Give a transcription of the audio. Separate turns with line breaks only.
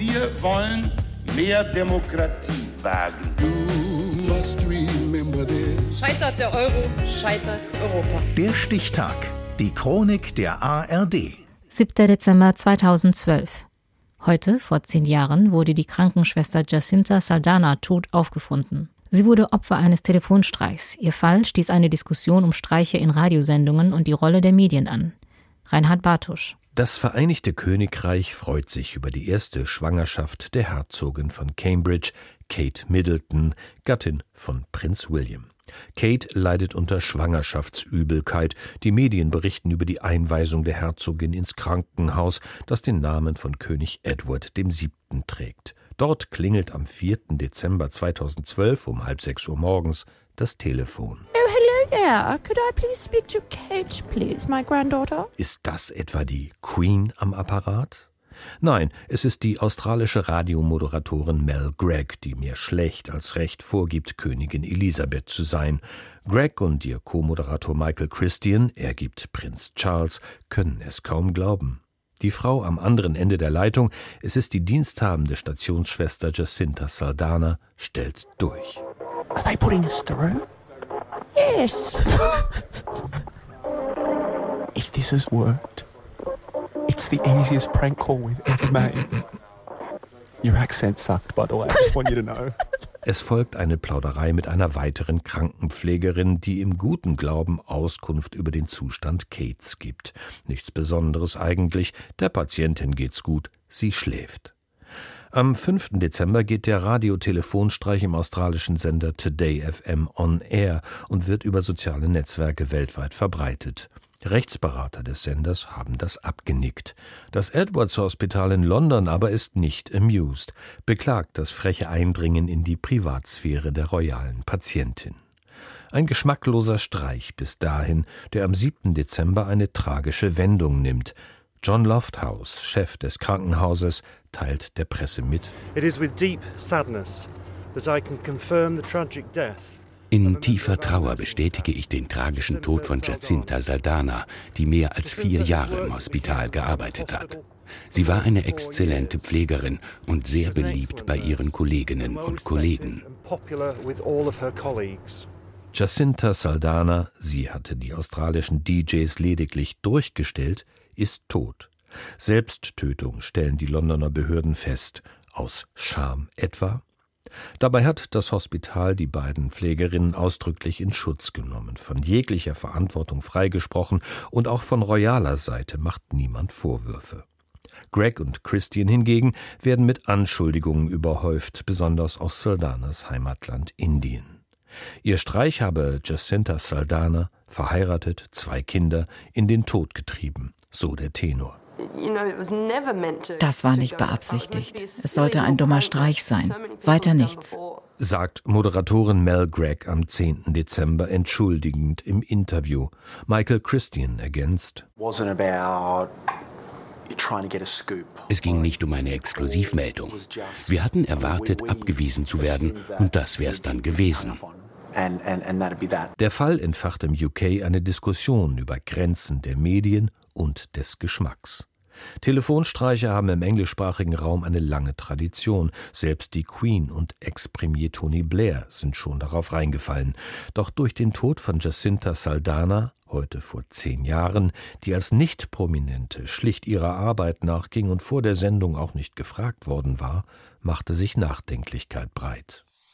Wir wollen mehr Demokratie wagen.
Scheitert der Euro, scheitert Europa.
Der Stichtag. Die Chronik der ARD.
7. Dezember 2012. Heute, vor zehn Jahren, wurde die Krankenschwester Jacinta Saldana tot aufgefunden. Sie wurde Opfer eines Telefonstreichs. Ihr Fall stieß eine Diskussion um Streiche in Radiosendungen und die Rolle der Medien an. Reinhard Bartusch.
Das Vereinigte Königreich freut sich über die erste Schwangerschaft der Herzogin von Cambridge, Kate Middleton, Gattin von Prinz William. Kate leidet unter Schwangerschaftsübelkeit. Die Medien berichten über die Einweisung der Herzogin ins Krankenhaus, das den Namen von König Edward VII. trägt. Dort klingelt am 4. Dezember 2012 um halb sechs Uhr morgens das Telefon.
Oh, there. Could I please speak to Kate, please, my granddaughter?
Ist das etwa die Queen am Apparat? Nein, es ist die australische Radiomoderatorin Mel Gregg, die mir schlecht als recht vorgibt, Königin Elisabeth zu sein. Gregg und ihr Co-Moderator Michael Christian, er gibt Prinz Charles, können es kaum glauben. Die Frau am anderen Ende der Leitung, es ist die diensthabende Stationsschwester Jacinta Saldana, stellt durch.
Are they putting us through?
Yes.
If this has worked, it's the easiest prank call we've ever made. Your accent sucked, by the way. I just want you to know.
Es folgt eine Plauderei mit einer weiteren Krankenpflegerin, die im guten Glauben Auskunft über den Zustand Kates gibt. Nichts Besonderes eigentlich, der Patientin geht's gut, sie schläft. Am 5. Dezember geht der Radiotelefonstreich im australischen Sender Today FM on Air und wird über soziale Netzwerke weltweit verbreitet. Rechtsberater des Senders haben das abgenickt. Das Edwards Hospital in London aber ist nicht amused, beklagt das freche Eindringen in die Privatsphäre der royalen Patientin. Ein geschmackloser Streich bis dahin, der am 7. Dezember eine tragische Wendung nimmt. John Lofthouse, Chef des Krankenhauses, teilt der Presse mit.
It is with deep sadness that I can confirm the tragic death
in tiefer Trauer bestätige ich den tragischen Tod von Jacinta Saldana, die mehr als vier Jahre im Hospital gearbeitet hat. Sie war eine exzellente Pflegerin und sehr beliebt bei ihren Kolleginnen und Kollegen.
Jacinta Saldana, sie hatte die australischen DJs lediglich durchgestellt, ist tot. Selbsttötung stellen die Londoner Behörden fest. Aus Scham etwa? Dabei hat das Hospital die beiden Pflegerinnen ausdrücklich in Schutz genommen, von jeglicher Verantwortung freigesprochen und auch von royaler Seite macht niemand Vorwürfe. Greg und Christian hingegen werden mit Anschuldigungen überhäuft, besonders aus Saldanas Heimatland Indien. Ihr Streich habe Jacinta Saldana, verheiratet, zwei Kinder, in den Tod getrieben, so der Tenor.
Das war nicht beabsichtigt. Es sollte ein dummer Streich sein. Weiter nichts.
Sagt Moderatorin Mel Gregg am 10. Dezember entschuldigend im Interview. Michael Christian ergänzt.
Es ging nicht um eine Exklusivmeldung. Wir hatten erwartet, abgewiesen zu werden, und das wäre es dann gewesen.
Der Fall entfacht im UK eine Diskussion über Grenzen der Medien und des Geschmacks. Telefonstreiche haben im englischsprachigen Raum eine lange Tradition. Selbst die Queen und Ex-Premier Tony Blair sind schon darauf reingefallen. Doch durch den Tod von Jacinta Saldana, heute vor zehn Jahren, die als Nicht-Prominente schlicht ihrer Arbeit nachging und vor der Sendung auch nicht gefragt worden war, machte sich Nachdenklichkeit breit.